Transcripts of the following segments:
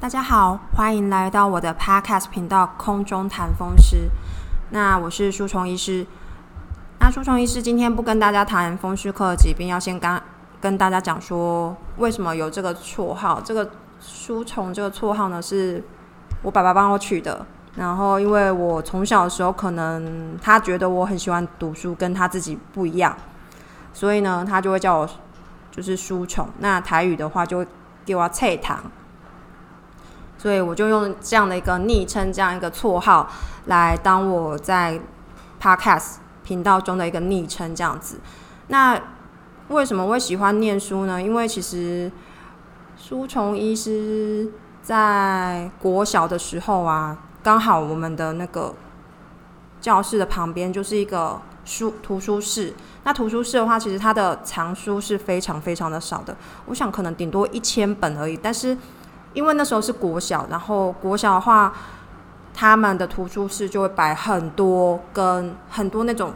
大家好，欢迎来到我的 Podcast 频道《空中谈风湿》。那我是舒虫医师。那舒虫医师今天不跟大家谈风湿科的疾病，要先跟跟大家讲说为什么有这个绰号。这个舒虫这个绰号呢，是我爸爸帮我取的。然后因为我从小的时候，可能他觉得我很喜欢读书，跟他自己不一样，所以呢，他就会叫我就是书虫。那台语的话，就给我菜糖。所以我就用这样的一个昵称，这样一个绰号来当我在 Podcast 频道中的一个昵称，这样子。那为什么会喜欢念书呢？因为其实书虫医师在国小的时候啊，刚好我们的那个教室的旁边就是一个书图书室。那图书室的话，其实它的藏书是非常非常的少的，我想可能顶多一千本而已，但是。因为那时候是国小，然后国小的话，他们的图书室就会摆很多跟很多那种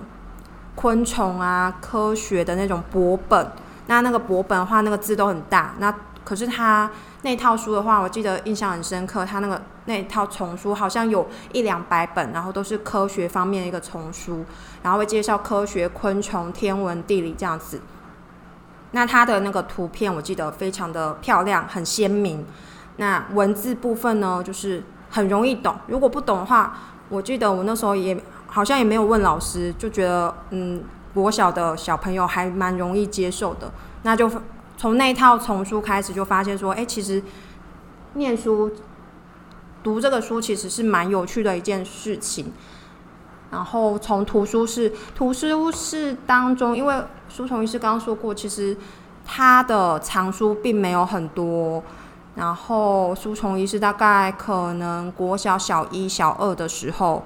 昆虫啊、科学的那种薄本。那那个薄本的话，那个字都很大。那可是他那套书的话，我记得印象很深刻，他那个那套丛书好像有一两百本，然后都是科学方面的一个丛书，然后会介绍科学、昆虫、天文、地理这样子。那它的那个图片，我记得非常的漂亮，很鲜明。那文字部分呢，就是很容易懂。如果不懂的话，我记得我那时候也好像也没有问老师，就觉得嗯，国小的小朋友还蛮容易接受的。那就从那一套丛书开始，就发现说，哎，其实念书读这个书其实是蛮有趣的一件事情。然后从图书室，图书室当中，因为书虫医师刚刚说过，其实他的藏书并没有很多。然后书虫医师大概可能国小小一、小二的时候，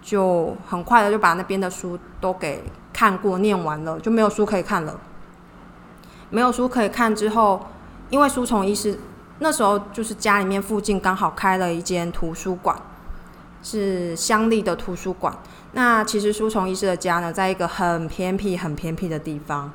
就很快的就把那边的书都给看过、念完了，就没有书可以看了。没有书可以看之后，因为书虫医师那时候就是家里面附近刚好开了一间图书馆，是乡立的图书馆。那其实书虫医师的家呢，在一个很偏僻、很偏僻的地方，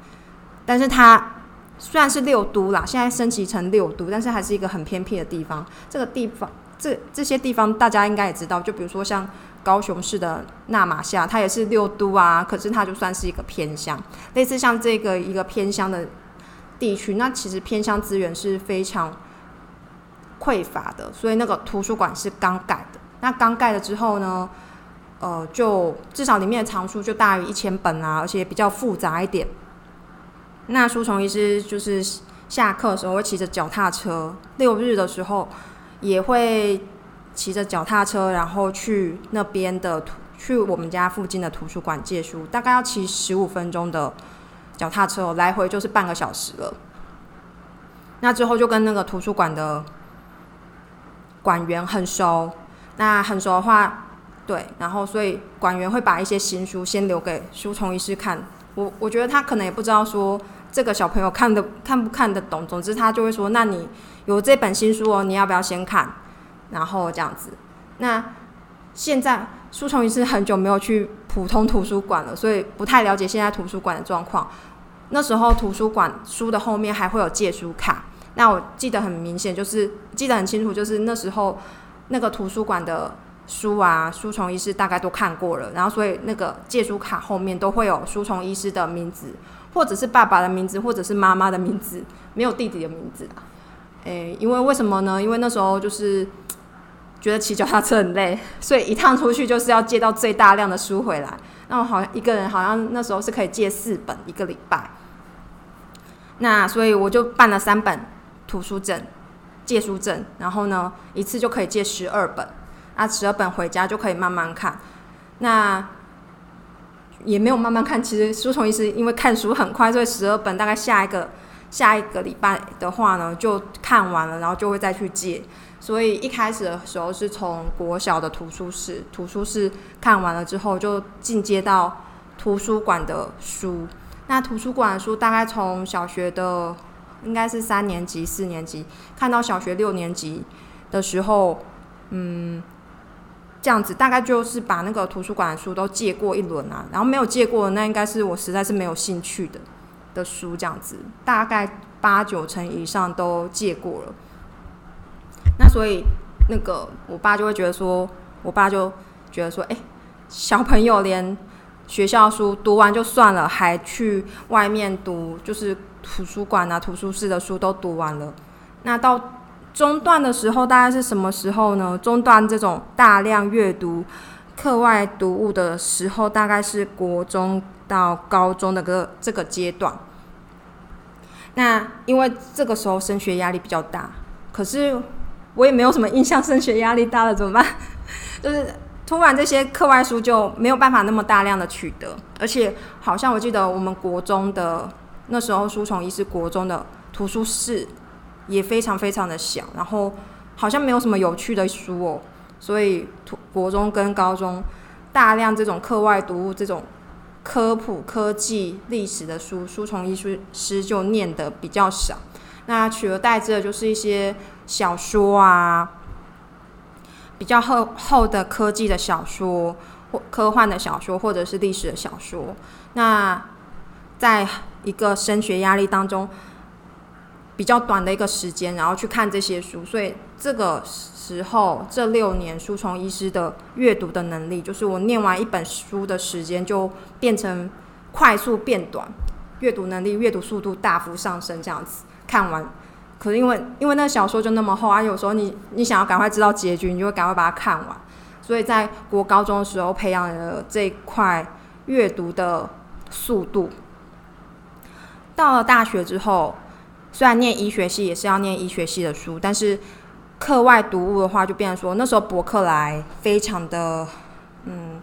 但是他。虽然是六都啦，现在升级成六都，但是还是一个很偏僻的地方。这个地方，这这些地方大家应该也知道，就比如说像高雄市的纳马夏，它也是六都啊，可是它就算是一个偏乡。类似像这个一个偏乡的地区，那其实偏乡资源是非常匮乏的，所以那个图书馆是刚盖的。那刚盖了之后呢，呃，就至少里面的藏书就大于一千本啊，而且比较复杂一点。那书虫医师就是下课的时候会骑着脚踏车，六日的时候也会骑着脚踏车，然后去那边的图，去我们家附近的图书馆借书，大概要骑十五分钟的脚踏车，来回就是半个小时了。那之后就跟那个图书馆的馆员很熟，那很熟的话，对，然后所以馆员会把一些新书先留给书虫医师看。我我觉得他可能也不知道说。这个小朋友看的看不看得懂？总之他就会说：“那你有这本新书哦，你要不要先看？”然后这样子。那现在书虫也是很久没有去普通图书馆了，所以不太了解现在图书馆的状况。那时候图书馆书的后面还会有借书卡。那我记得很明显，就是记得很清楚，就是那时候那个图书馆的书啊，书虫医师大概都看过了，然后所以那个借书卡后面都会有书虫医师的名字。或者是爸爸的名字，或者是妈妈的名字，没有弟弟的名字啊。诶，因为为什么呢？因为那时候就是觉得骑脚踏车很累，所以一趟出去就是要借到最大量的书回来。那我好像一个人好像那时候是可以借四本一个礼拜。那所以我就办了三本图书证、借书证，然后呢一次就可以借十二本，那，十二本回家就可以慢慢看。那也没有慢慢看，其实书虫医师因为看书很快，所以十二本大概下一个下一个礼拜的话呢，就看完了，然后就会再去借。所以一开始的时候是从国小的图书室，图书室看完了之后，就进阶到图书馆的书。那图书馆的书大概从小学的应该是三年级、四年级看到小学六年级的时候，嗯。这样子大概就是把那个图书馆的书都借过一轮啊，然后没有借过的那应该是我实在是没有兴趣的的书，这样子大概八九成以上都借过了。那所以那个我爸就会觉得说，我爸就觉得说，哎，小朋友连学校书读完就算了，还去外面读，就是图书馆啊、图书室的书都读完了。那到中段的时候，大概是什么时候呢？中段这种大量阅读课外读物的时候，大概是国中到高中的个这个阶段。那因为这个时候升学压力比较大，可是我也没有什么印象，升学压力大了怎么办？就是突然这些课外书就没有办法那么大量的取得，而且好像我记得我们国中的那时候书虫一是国中的图书室也非常非常的小，然后好像没有什么有趣的书哦，所以国中跟高中大量这种课外读物这种。科普、科技、历史的书，书虫艺术师就念的比较少。那取而代之的就是一些小说啊，比较厚厚的科技的小说，或科幻的小说，或者是历史的小说。那在一个升学压力当中，比较短的一个时间，然后去看这些书，所以这个。时候，这六年书虫医师的阅读的能力，就是我念完一本书的时间就变成快速变短，阅读能力、阅读速度大幅上升，这样子看完。可是因为因为那小说就那么厚啊，有时候你你想要赶快知道结局，你就会赶快把它看完。所以在国高中的时候培养了这块阅读的速度。到了大学之后，虽然念医学系也是要念医学系的书，但是。课外读物的话，就变成说那时候博客来非常的嗯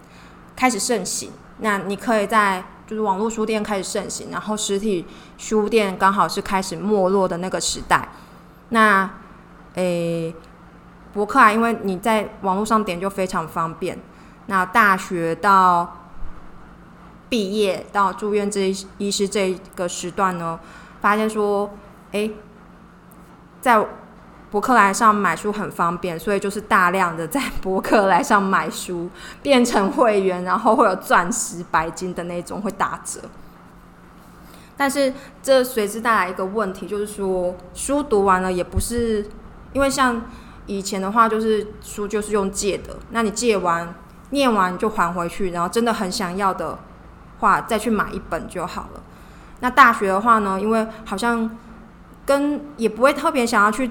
开始盛行。那你可以在就是网络书店开始盛行，然后实体书店刚好是开始没落的那个时代。那诶，博客来因为你在网络上点就非常方便。那大学到毕业到住院这医师这个时段呢，发现说诶，在博客来上买书很方便，所以就是大量的在博客来上买书，变成会员，然后会有钻石、白金的那种会打折。但是这随之带来一个问题，就是说书读完了也不是，因为像以前的话，就是书就是用借的，那你借完念完就还回去，然后真的很想要的话再去买一本就好了。那大学的话呢，因为好像跟也不会特别想要去。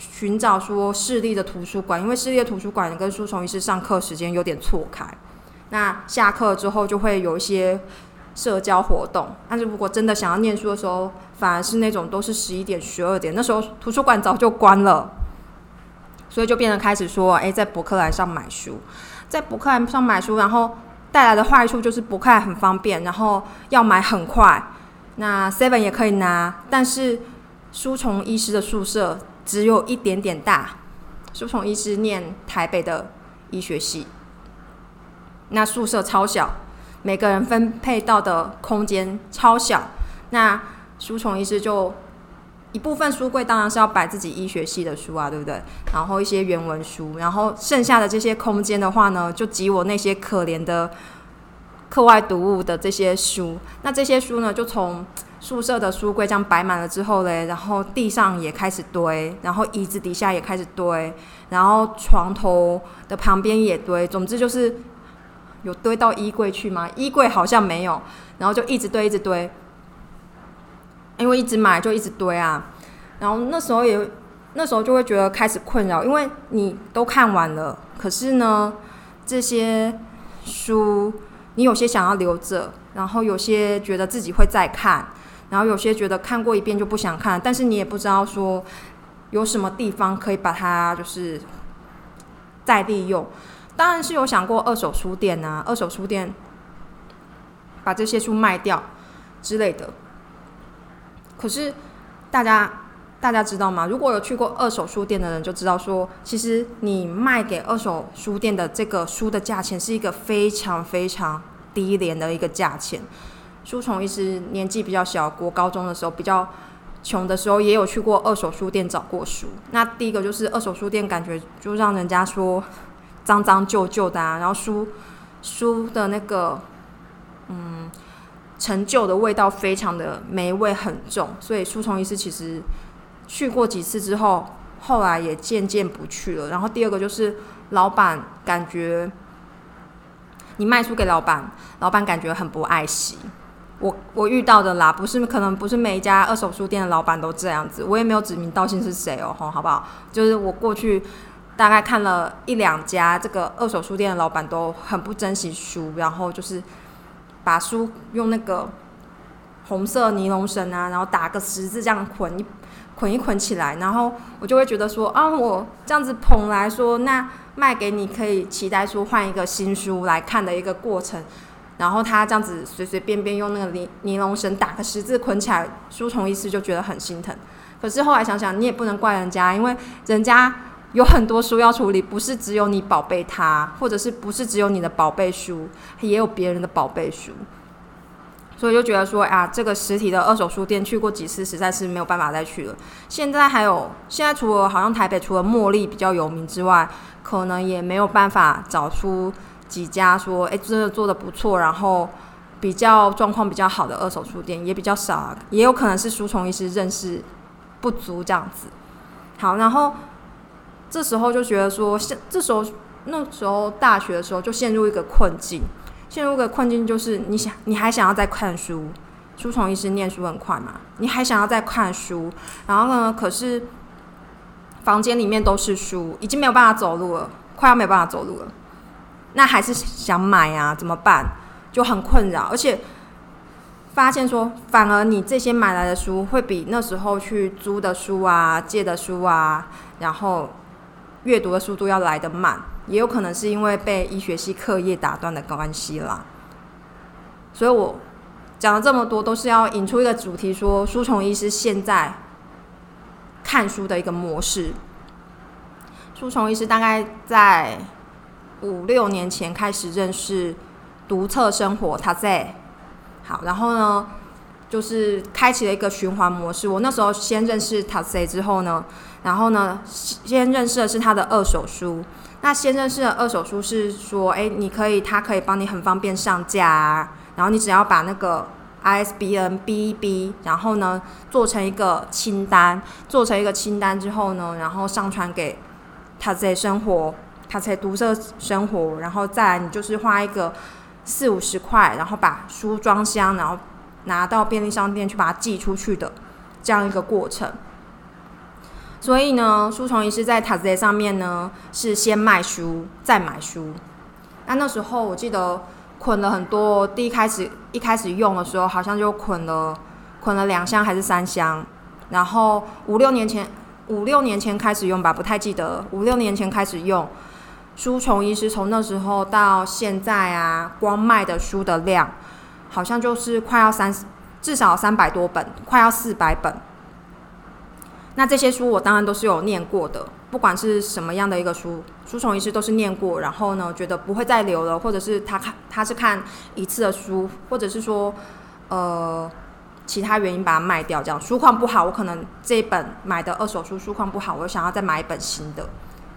寻找说市立的图书馆，因为市立的图书馆跟书虫医师上课时间有点错开。那下课之后就会有一些社交活动，但是如果真的想要念书的时候，反而是那种都是十一点、十二点，那时候图书馆早就关了，所以就变得开始说，哎，在博客来上买书，在博客来上买书，然后带来的坏处就是博客来很方便，然后要买很快。那 Seven 也可以拿，但是书虫医师的宿舍。只有一点点大，书虫医师念台北的医学系，那宿舍超小，每个人分配到的空间超小，那书虫医师就一部分书柜当然是要摆自己医学系的书啊，对不对？然后一些原文书，然后剩下的这些空间的话呢，就挤我那些可怜的课外读物的这些书，那这些书呢，就从。宿舍的书柜这样摆满了之后嘞，然后地上也开始堆，然后椅子底下也开始堆，然后床头的旁边也堆，总之就是有堆到衣柜去吗？衣柜好像没有，然后就一直堆，一直堆，因为一直买就一直堆啊。然后那时候也那时候就会觉得开始困扰，因为你都看完了，可是呢这些书你有些想要留着，然后有些觉得自己会再看。然后有些觉得看过一遍就不想看，但是你也不知道说有什么地方可以把它就是再利用。当然是有想过二手书店啊，二手书店把这些书卖掉之类的。可是大家大家知道吗？如果有去过二手书店的人就知道说，其实你卖给二手书店的这个书的价钱是一个非常非常低廉的一个价钱。书虫一直年纪比较小，国高中的时候比较穷的时候，也有去过二手书店找过书。那第一个就是二手书店，感觉就让人家说脏脏旧旧的啊，然后书书的那个嗯陈旧的味道非常的霉味很重，所以书虫医师其实去过几次之后，后来也渐渐不去了。然后第二个就是老板感觉你卖书给老板，老板感觉很不爱惜。我我遇到的啦，不是可能不是每一家二手书店的老板都这样子，我也没有指名道姓是谁哦，好不好？就是我过去大概看了一两家这个二手书店的老板都很不珍惜书，然后就是把书用那个红色尼龙绳啊，然后打个十字这样捆一捆一捆起来，然后我就会觉得说啊，我这样子捧来说，那卖给你可以期待说换一个新书来看的一个过程。然后他这样子随随便便用那个尼尼龙绳打个十字捆起来，书虫医师就觉得很心疼。可是后来想想，你也不能怪人家，因为人家有很多书要处理，不是只有你宝贝他，或者是不是只有你的宝贝书，也有别人的宝贝书。所以就觉得说啊，这个实体的二手书店去过几次，实在是没有办法再去了。现在还有，现在除了好像台北除了茉莉比较有名之外，可能也没有办法找出。几家说，哎，真的做的不错，然后比较状况比较好的二手书店也比较少，也有可能是书虫医师认识不足这样子。好，然后这时候就觉得说，现这时候那时候大学的时候就陷入一个困境，陷入一个困境就是你想你还想要再看书，书虫医师念书很快嘛，你还想要再看书，然后呢，可是房间里面都是书，已经没有办法走路了，快要没有办法走路了。那还是想买啊？怎么办？就很困扰，而且发现说，反而你这些买来的书，会比那时候去租的书啊、借的书啊，然后阅读的速度要来得慢，也有可能是因为被医学系课业打断的关系啦。所以我讲了这么多，都是要引出一个主题，说书虫医师现在看书的一个模式。书虫医师大概在。五六年前开始认识独特生活，他在好，然后呢，就是开启了一个循环模式。我那时候先认识他在之后呢，然后呢，先认识的是他的二手书。那先认识的二手书是说，哎，你可以，他可以帮你很方便上架啊，然后你只要把那个 ISBN 逼一逼，然后呢，做成一个清单，做成一个清单之后呢，然后上传给他在生活。他才独色生活，然后再来你就是花一个四五十块，然后把书装箱，然后拿到便利商店去把它寄出去的这样一个过程。所以呢，书虫仪是在塔子上面呢，是先卖书再买书。那那时候我记得捆了很多，第一开始一开始用的时候，好像就捆了捆了两箱还是三箱，然后五六年前五六年前开始用吧，不太记得五六年前开始用。书虫医师从那时候到现在啊，光卖的书的量，好像就是快要三，至少三百多本，快要四百本。那这些书我当然都是有念过的，不管是什么样的一个书，书虫医师都是念过，然后呢，觉得不会再留了，或者是他看他是看一次的书，或者是说呃其他原因把它卖掉，这样书况不好，我可能这本买的二手书书况不好，我想要再买一本新的。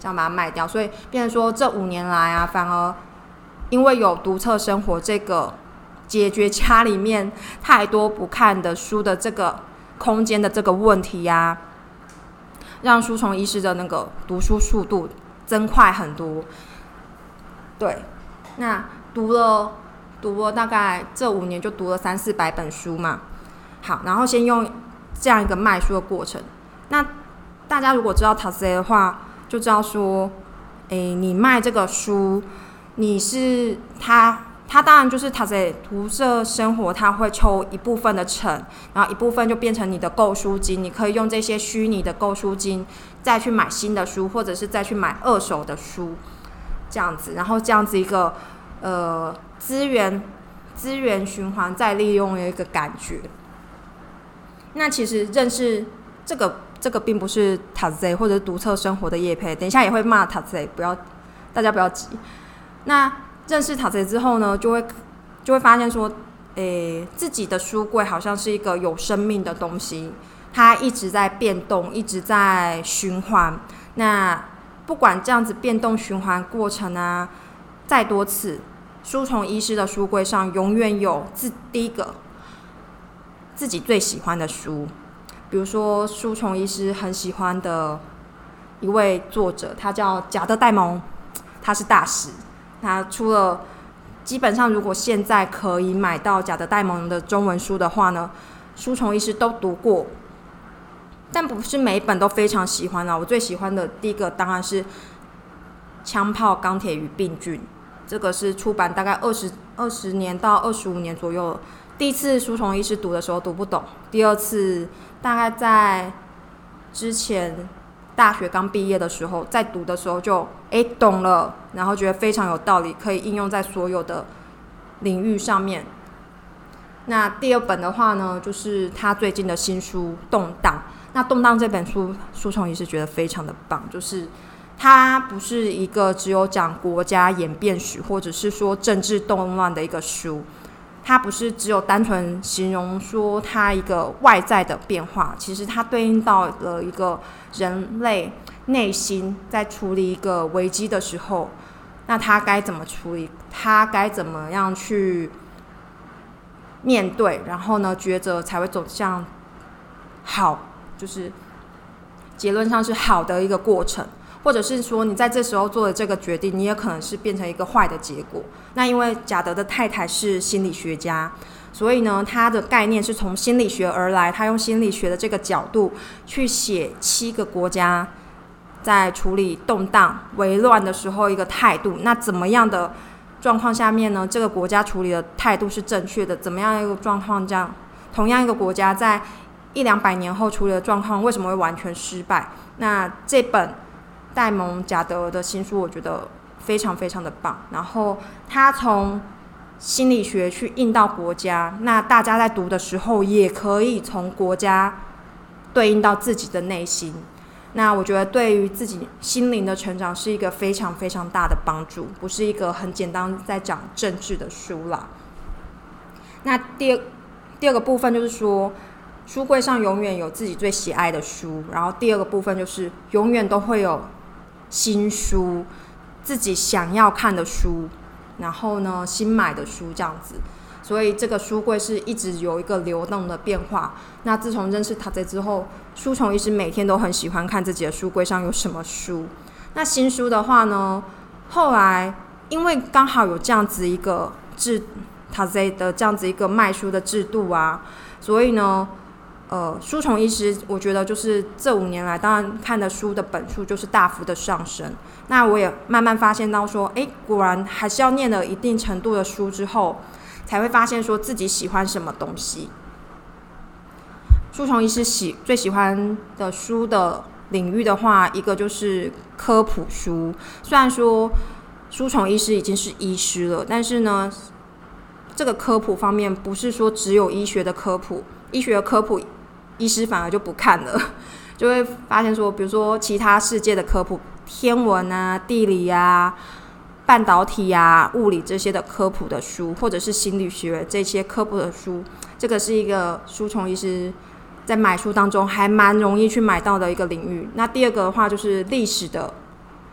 这样把它卖掉，所以变成说这五年来啊，反而因为有独特生活这个解决家里面太多不看的书的这个空间的这个问题呀，让书虫医师的那个读书速度增快很多。对，那读了读了大概这五年就读了三四百本书嘛。好，然后先用这样一个卖书的过程。那大家如果知道塔斯的话，就知道说，诶，你卖这个书，你是他，他当然就是他在涂色生活，他会抽一部分的成，然后一部分就变成你的购书金，你可以用这些虚拟的购书金再去买新的书，或者是再去买二手的书，这样子，然后这样子一个呃资源资源循环再利用的一个感觉。那其实认识这个。这个并不是塔 Z 或者独特生活的叶配，等一下也会骂塔 Z，不要大家不要急。那认识塔 Z 之后呢，就会就会发现说，诶，自己的书柜好像是一个有生命的东西，它一直在变动，一直在循环。那不管这样子变动循环过程啊，再多次，书虫医师的书柜上永远有自第一个自己最喜欢的书。比如说，书虫医师很喜欢的一位作者，他叫贾德戴蒙，他是大师。他出了基本上，如果现在可以买到贾德戴蒙的中文书的话呢，书虫医师都读过，但不是每一本都非常喜欢啊。我最喜欢的第一个当然是《枪炮、钢铁与病菌》，这个是出版大概二十二十年到二十五年左右。第一次书虫医师读的时候读不懂，第二次大概在之前。大学刚毕业的时候，在读的时候就诶懂了，然后觉得非常有道理，可以应用在所有的领域上面。那第二本的话呢，就是他最近的新书《动荡》。那《动荡》这本书，书虫也是觉得非常的棒，就是它不是一个只有讲国家演变史或者是说政治动乱的一个书。它不是只有单纯形容说它一个外在的变化，其实它对应到了一个人类内心在处理一个危机的时候，那他该怎么处理？他该怎么样去面对？然后呢，抉择才会走向好，就是结论上是好的一个过程。或者是说，你在这时候做的这个决定，你也可能是变成一个坏的结果。那因为贾德的太太是心理学家，所以呢，他的概念是从心理学而来。他用心理学的这个角度去写七个国家在处理动荡、危乱的时候一个态度。那怎么样的状况下面呢？这个国家处理的态度是正确的？怎么样一个状况这样？同样一个国家在一两百年后处理的状况为什么会完全失败？那这本。戴蒙贾德的新书，我觉得非常非常的棒。然后他从心理学去印到国家，那大家在读的时候也可以从国家对应到自己的内心。那我觉得对于自己心灵的成长是一个非常非常大的帮助，不是一个很简单在讲政治的书啦。那第二第二个部分就是说。书柜上永远有自己最喜爱的书，然后第二个部分就是永远都会有。新书，自己想要看的书，然后呢，新买的书这样子，所以这个书柜是一直有一个流动的变化。那自从认识他在之后，书虫一直每天都很喜欢看自己的书柜上有什么书。那新书的话呢，后来因为刚好有这样子一个制，他在的这样子一个卖书的制度啊，所以呢。呃，书虫医师，我觉得就是这五年来，当然看的书的本数就是大幅的上升。那我也慢慢发现到说，哎，果然还是要念了一定程度的书之后，才会发现说自己喜欢什么东西。书虫医师喜最喜欢的书的领域的话，一个就是科普书。虽然说书虫医师已经是医师了，但是呢，这个科普方面不是说只有医学的科普，医学的科普。医师反而就不看了，就会发现说，比如说其他世界的科普、天文啊、地理啊、半导体啊、物理这些的科普的书，或者是心理学这些科普的书，这个是一个书虫医师在买书当中还蛮容易去买到的一个领域。那第二个的话就是历史的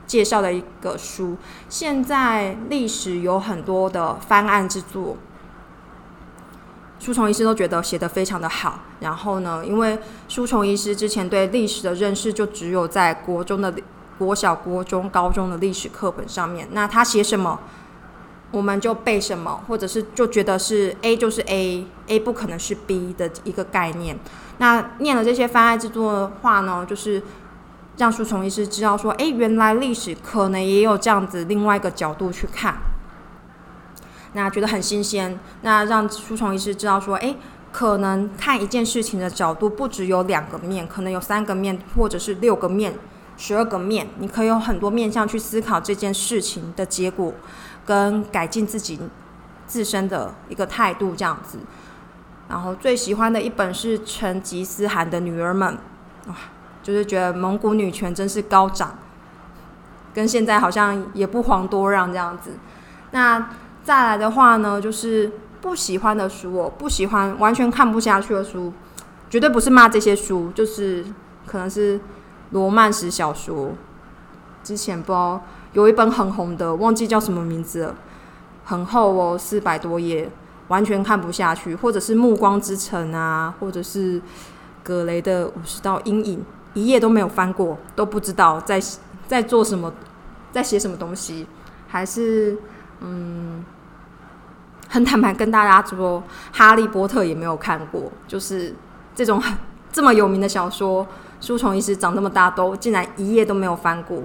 介绍的一个书，现在历史有很多的翻案之作。书虫医师都觉得写得非常的好，然后呢，因为书虫医师之前对历史的认识就只有在国中的国小、国中、高中的历史课本上面，那他写什么，我们就背什么，或者是就觉得是 A 就是 A，A 不可能是 B 的一个概念。那念了这些翻案之作的话呢，就是让书虫医师知道说，哎，原来历史可能也有这样子另外一个角度去看。那觉得很新鲜，那让书虫医师知道说，哎，可能看一件事情的角度不只有两个面，可能有三个面，或者是六个面、十二个面，你可以有很多面向去思考这件事情的结果，跟改进自己自身的一个态度这样子。然后最喜欢的一本是成吉思汗的女儿们，哇，就是觉得蒙古女权真是高涨，跟现在好像也不遑多让这样子。那再来的话呢，就是不喜欢的书，我不喜欢，完全看不下去的书，绝对不是骂这些书，就是可能是罗曼史小说。之前不知道有一本很红的，忘记叫什么名字了，很厚哦，四百多页，完全看不下去。或者是《暮光之城》啊，或者是格雷的《五十道阴影》，一页都没有翻过，都不知道在在做什么，在写什么东西，还是嗯，很坦白跟大家说，《哈利波特》也没有看过，就是这种这么有名的小说，书虫医师长这么大都竟然一页都没有翻过，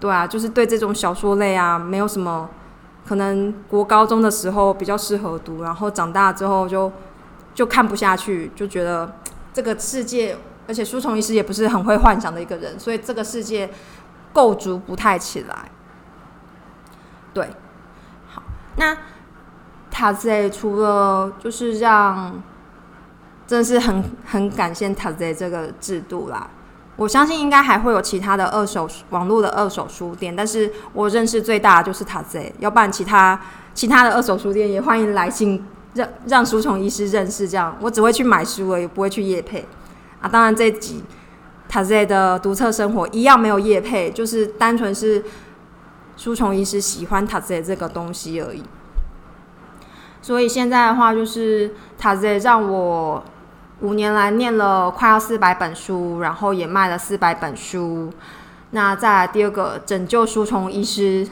对啊，就是对这种小说类啊，没有什么可能国高中的时候比较适合读，然后长大之后就就看不下去，就觉得这个世界。而且书虫医师也不是很会幻想的一个人，所以这个世界构筑不太起来。对，好，那塔泽除了就是让，真的是很很感谢塔泽这个制度啦。我相信应该还会有其他的二手网络的二手书店，但是我认识最大的就是塔泽，要不然其他其他的二手书店也欢迎来信让让书虫医师认识。这样我只会去买书而已，不会去夜配。啊，当然这集塔 Z 的独特生活一样没有夜配，就是单纯是书虫医师喜欢塔 Z 这个东西而已。所以现在的话，就是塔 Z 让我五年来念了快要四百本书，然后也卖了四百本书。那再第二个，拯救书虫医师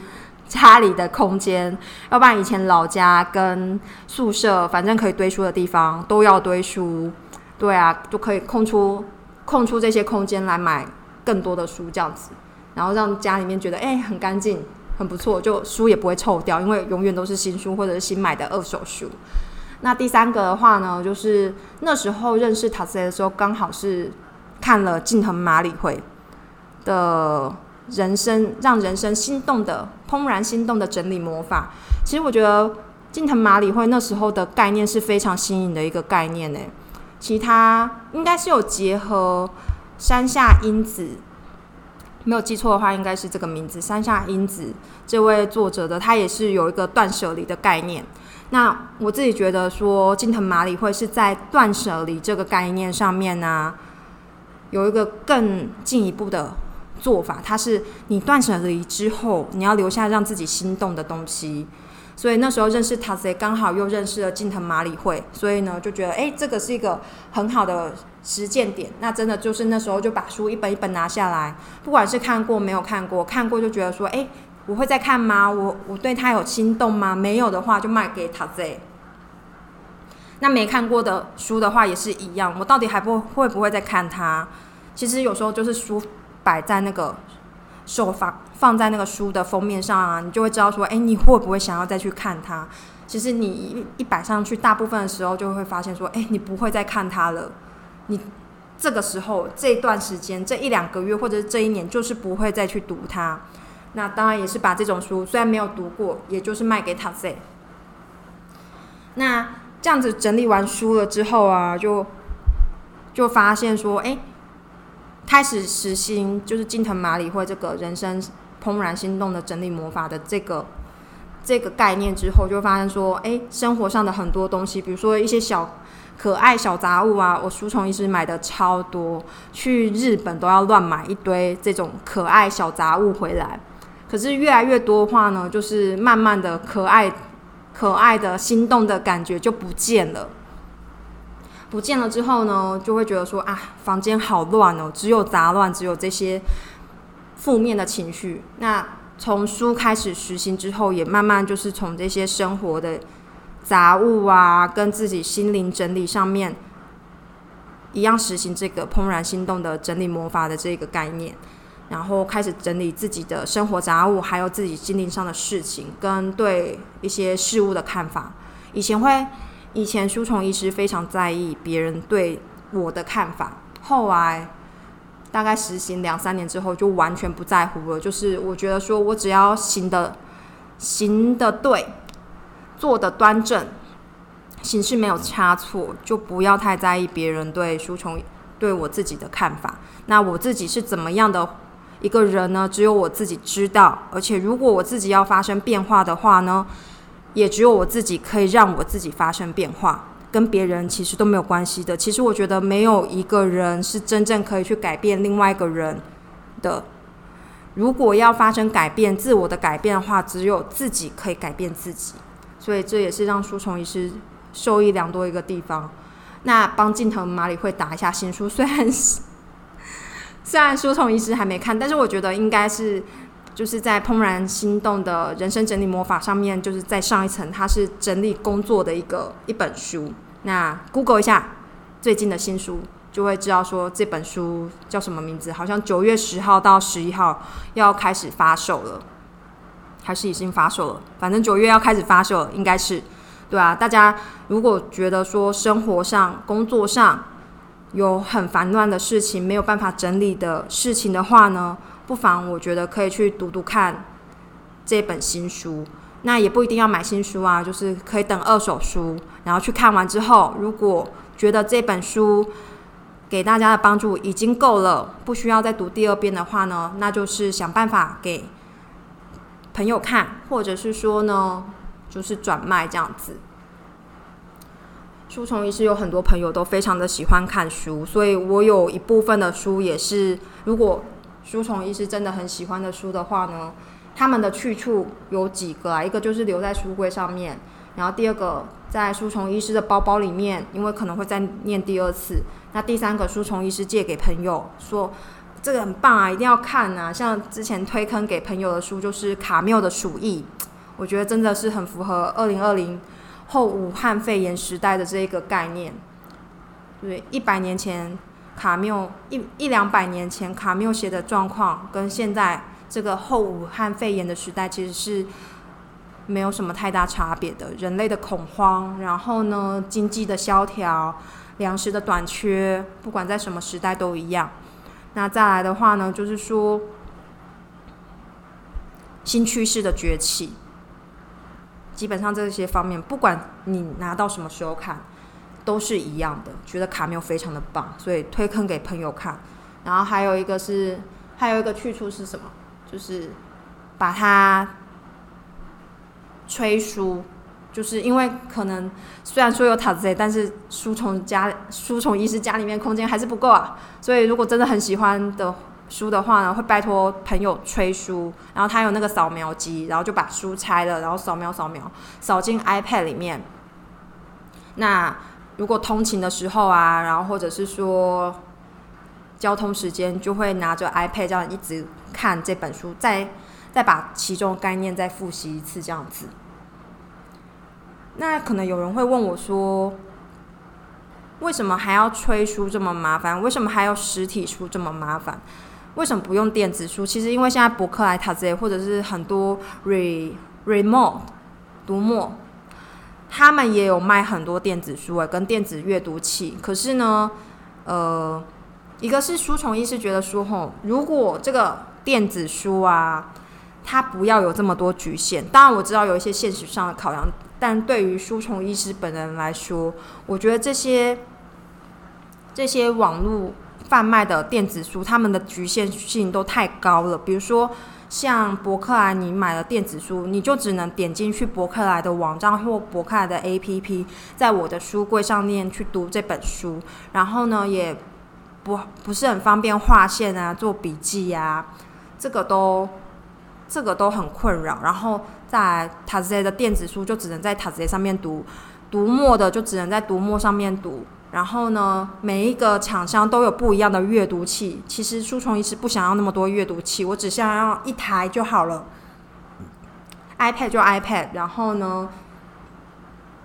家里的空间，要不然以前老家跟宿舍，反正可以堆书的地方都要堆书。对啊，就可以空出空出这些空间来买更多的书，这样子，然后让家里面觉得哎很干净，很不错，就书也不会臭掉，因为永远都是新书或者是新买的二手书。那第三个的话呢，就是那时候认识塔斯的时候，刚好是看了近藤麻里惠的人生让人生心动的怦然心动的整理魔法。其实我觉得近藤麻里惠那时候的概念是非常新颖的一个概念呢。其他应该是有结合山下英子，没有记错的话，应该是这个名字。山下英子这位作者的，他也是有一个断舍离的概念。那我自己觉得说，金藤麻里会是在断舍离这个概念上面呢，有一个更进一步的做法。它是你断舍离之后，你要留下让自己心动的东西。所以那时候认识塔泽，刚好又认识了近藤麻里惠，所以呢就觉得，哎，这个是一个很好的实践点。那真的就是那时候就把书一本一本拿下来，不管是看过没有看过，看过就觉得说，哎，我会再看吗？我我对他有心动吗？没有的话就卖给塔泽。那没看过的书的话也是一样，我到底还不会不会再看它？其实有时候就是书摆在那个。手放放在那个书的封面上啊，你就会知道说，哎，你会不会想要再去看它？其实你一摆上去，大部分的时候就会发现说，哎，你不会再看它了。你这个时候这段时间，这一两个月或者这一年，就是不会再去读它。那当然也是把这种书虽然没有读过，也就是卖给塔塞。那这样子整理完书了之后啊，就就发现说，哎。开始实行就是金藤麻里惠这个人生怦然心动的整理魔法的这个这个概念之后，就发现说，哎，生活上的很多东西，比如说一些小可爱小杂物啊，我书虫一直买的超多，去日本都要乱买一堆这种可爱小杂物回来。可是越来越多的话呢，就是慢慢的可爱可爱的心动的感觉就不见了。不见了之后呢，就会觉得说啊，房间好乱哦，只有杂乱，只有这些负面的情绪。那从书开始实行之后，也慢慢就是从这些生活的杂物啊，跟自己心灵整理上面，一样实行这个怦然心动的整理魔法的这个概念，然后开始整理自己的生活杂物，还有自己心灵上的事情，跟对一些事物的看法。以前会。以前书虫医师非常在意别人对我的看法，后来大概实行两三年之后，就完全不在乎了。就是我觉得说我只要行的行的对，做的端正，行事没有差错，就不要太在意别人对书虫对我自己的看法。那我自己是怎么样的一个人呢？只有我自己知道。而且如果我自己要发生变化的话呢？也只有我自己可以让我自己发生变化，跟别人其实都没有关系的。其实我觉得没有一个人是真正可以去改变另外一个人的。如果要发生改变、自我的改变的话，只有自己可以改变自己。所以这也是让书虫医师受益良多一个地方。那帮镜头马里会打一下新书，虽然是虽然书虫医师还没看，但是我觉得应该是就是在《怦然心动的人生整理魔法》上面，就是在上一层，它是整理工作的一个一本书。那 Google 一下最近的新书，就会知道说这本书叫什么名字。好像九月十号到十一号要开始发售了，还是已经发售了？反正九月要开始发售了，应该是对啊。大家如果觉得说生活上、工作上有很烦乱的事情，没有办法整理的事情的话呢，不妨我觉得可以去读读看这本新书。那也不一定要买新书啊，就是可以等二手书，然后去看完之后，如果觉得这本书给大家的帮助已经够了，不需要再读第二遍的话呢，那就是想办法给朋友看，或者是说呢，就是转卖这样子。书虫医师有很多朋友都非常的喜欢看书，所以我有一部分的书也是，如果书虫医师真的很喜欢的书的话呢。他们的去处有几个啊？一个就是留在书柜上面，然后第二个在书虫医师的包包里面，因为可能会再念第二次。那第三个书虫医师借给朋友，说这个很棒啊，一定要看啊！像之前推坑给朋友的书，就是卡缪的《鼠疫》，我觉得真的是很符合二零二零后武汉肺炎时代的这一个概念。对，一百年前卡缪一一两百年前卡缪写的状况，跟现在。这个后武汉肺炎的时代其实是没有什么太大差别的，人类的恐慌，然后呢，经济的萧条，粮食的短缺，不管在什么时代都一样。那再来的话呢，就是说新趋势的崛起，基本上这些方面，不管你拿到什么时候看，都是一样的，觉得卡缪非常的棒，所以推坑给朋友看。然后还有一个是，还有一个去处是什么？就是把它吹书，就是因为可能虽然说有塔子但是书虫家书虫医师家里面空间还是不够啊，所以如果真的很喜欢的书的话呢，会拜托朋友催书，然后他有那个扫描机，然后就把书拆了，然后扫描扫描扫进 iPad 里面。那如果通勤的时候啊，然后或者是说。交通时间就会拿着 iPad 这样一直看这本书，再再把其中概念再复习一次这样子。那可能有人会问我说，为什么还要催书这么麻烦？为什么还要实体书这么麻烦？为什么不用电子书？其实因为现在博客来、塔子或者是很多 re remote 读墨，他们也有卖很多电子书诶，跟电子阅读器。可是呢，呃。一个是书虫医师觉得说，吼，如果这个电子书啊，它不要有这么多局限。当然我知道有一些现实上的考量，但对于书虫医师本人来说，我觉得这些这些网络贩卖的电子书，他们的局限性都太高了。比如说像博客来，你买了电子书，你就只能点进去博客来的网站或博客来的 APP，在我的书柜上面去读这本书，然后呢也。不不是很方便划线啊，做笔记呀，这个都这个都很困扰。然后在塔子的电子书就只能在塔子上面读，读墨的就只能在读墨上面读。然后呢，每一个厂商都有不一样的阅读器。其实书虫一直不想要那么多阅读器，我只想要一台就好了。iPad 就 iPad，然后呢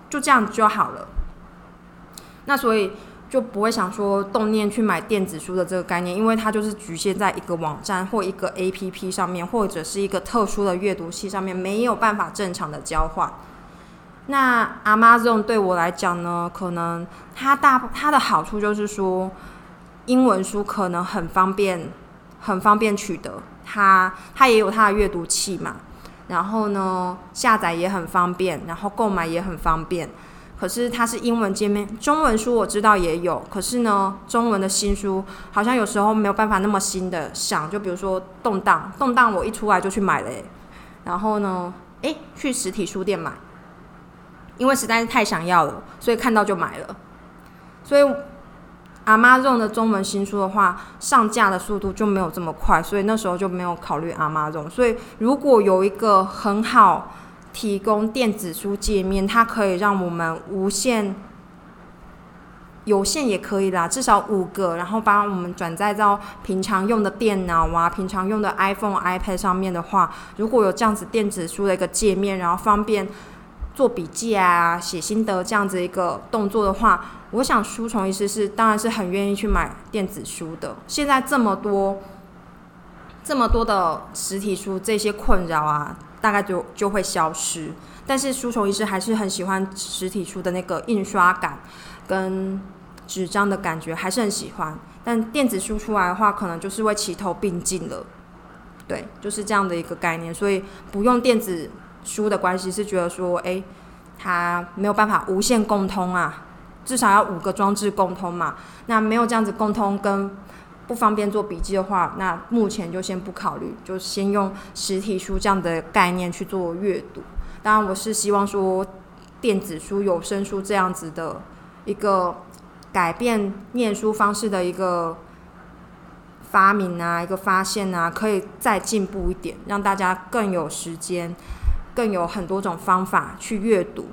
就这样就好了。那所以。就不会想说动念去买电子书的这个概念，因为它就是局限在一个网站或一个 A P P 上面，或者是一个特殊的阅读器上面，没有办法正常的交换。那 Amazon 对我来讲呢，可能它大它的好处就是说，英文书可能很方便，很方便取得，它它也有它的阅读器嘛，然后呢下载也很方便，然后购买也很方便。可是它是英文界面，中文书我知道也有，可是呢，中文的新书好像有时候没有办法那么新的想，就比如说动荡，动荡我一出来就去买了，然后呢，诶，去实体书店买，因为实在是太想要了，所以看到就买了。所以阿妈用的中文新书的话，上架的速度就没有这么快，所以那时候就没有考虑阿妈用。所以如果有一个很好。提供电子书界面，它可以让我们无限有线也可以啦，至少五个，然后把我们转载到平常用的电脑啊、平常用的 iPhone、iPad 上面的话，如果有这样子电子书的一个界面，然后方便做笔记啊、写心得这样子一个动作的话，我想书虫医师是当然是很愿意去买电子书的。现在这么多、这么多的实体书，这些困扰啊，大概就就会消失。但是书虫医师还是很喜欢实体书的那个印刷感跟。纸张的感觉还是很喜欢，但电子书出来的话，可能就是会齐头并进了。对，就是这样的一个概念。所以不用电子书的关系是觉得说，哎，它没有办法无限共通啊，至少要五个装置共通嘛。那没有这样子共通跟不方便做笔记的话，那目前就先不考虑，就先用实体书这样的概念去做阅读。当然，我是希望说电子书、有声书这样子的一个。改变念书方式的一个发明啊，一个发现啊，可以再进步一点，让大家更有时间，更有很多种方法去阅读。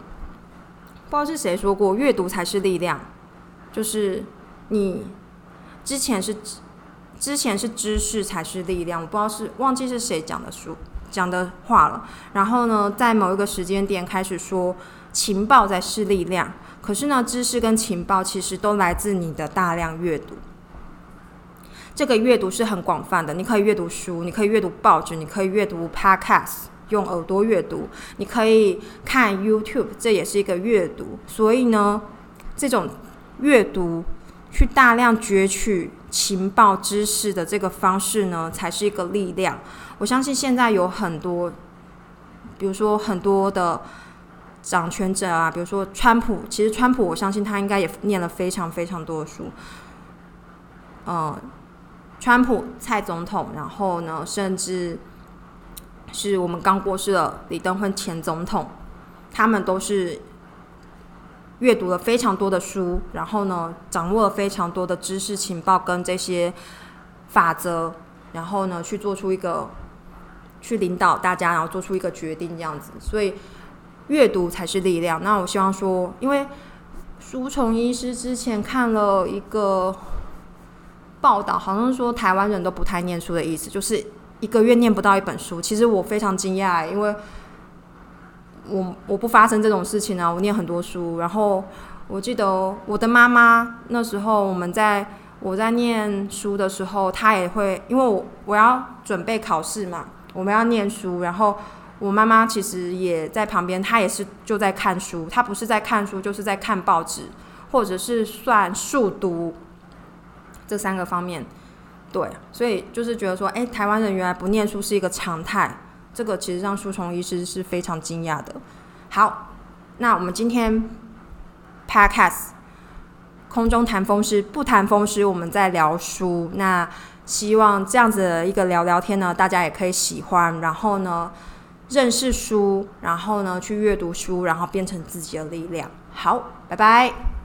不知道是谁说过，阅读才是力量，就是你之前是之前是知识才是力量，我不知道是忘记是谁讲的书讲的话了。然后呢，在某一个时间点开始说情报才是力量。可是呢，知识跟情报其实都来自你的大量阅读。这个阅读是很广泛的，你可以阅读书，你可以阅读报纸，你可以阅读 podcast，用耳朵阅读，你可以看 YouTube，这也是一个阅读。所以呢，这种阅读去大量攫取情报知识的这个方式呢，才是一个力量。我相信现在有很多，比如说很多的。掌权者啊，比如说川普，其实川普，我相信他应该也念了非常非常多的书。呃，川普、蔡总统，然后呢，甚至是我们刚过世的李登辉前总统，他们都是阅读了非常多的书，然后呢，掌握了非常多的知识情报跟这些法则，然后呢，去做出一个去领导大家，然后做出一个决定这样子，所以。阅读才是力量。那我希望说，因为书虫医师之前看了一个报道，好像说台湾人都不太念书的意思，就是一个月念不到一本书。其实我非常惊讶，因为我我不发生这种事情啊，我念很多书。然后我记得我的妈妈那时候，我们在我在念书的时候，她也会，因为我我要准备考试嘛，我们要念书，然后。我妈妈其实也在旁边，她也是就在看书，她不是在看书，就是在看报纸，或者是算数读这三个方面。对，所以就是觉得说，哎，台湾人原来不念书是一个常态，这个其实让书虫医师是非常惊讶的。好，那我们今天 Podcast 空中谈风湿，不谈风湿，我们在聊书。那希望这样子的一个聊聊天呢，大家也可以喜欢。然后呢？认识书，然后呢，去阅读书，然后变成自己的力量。好，拜拜。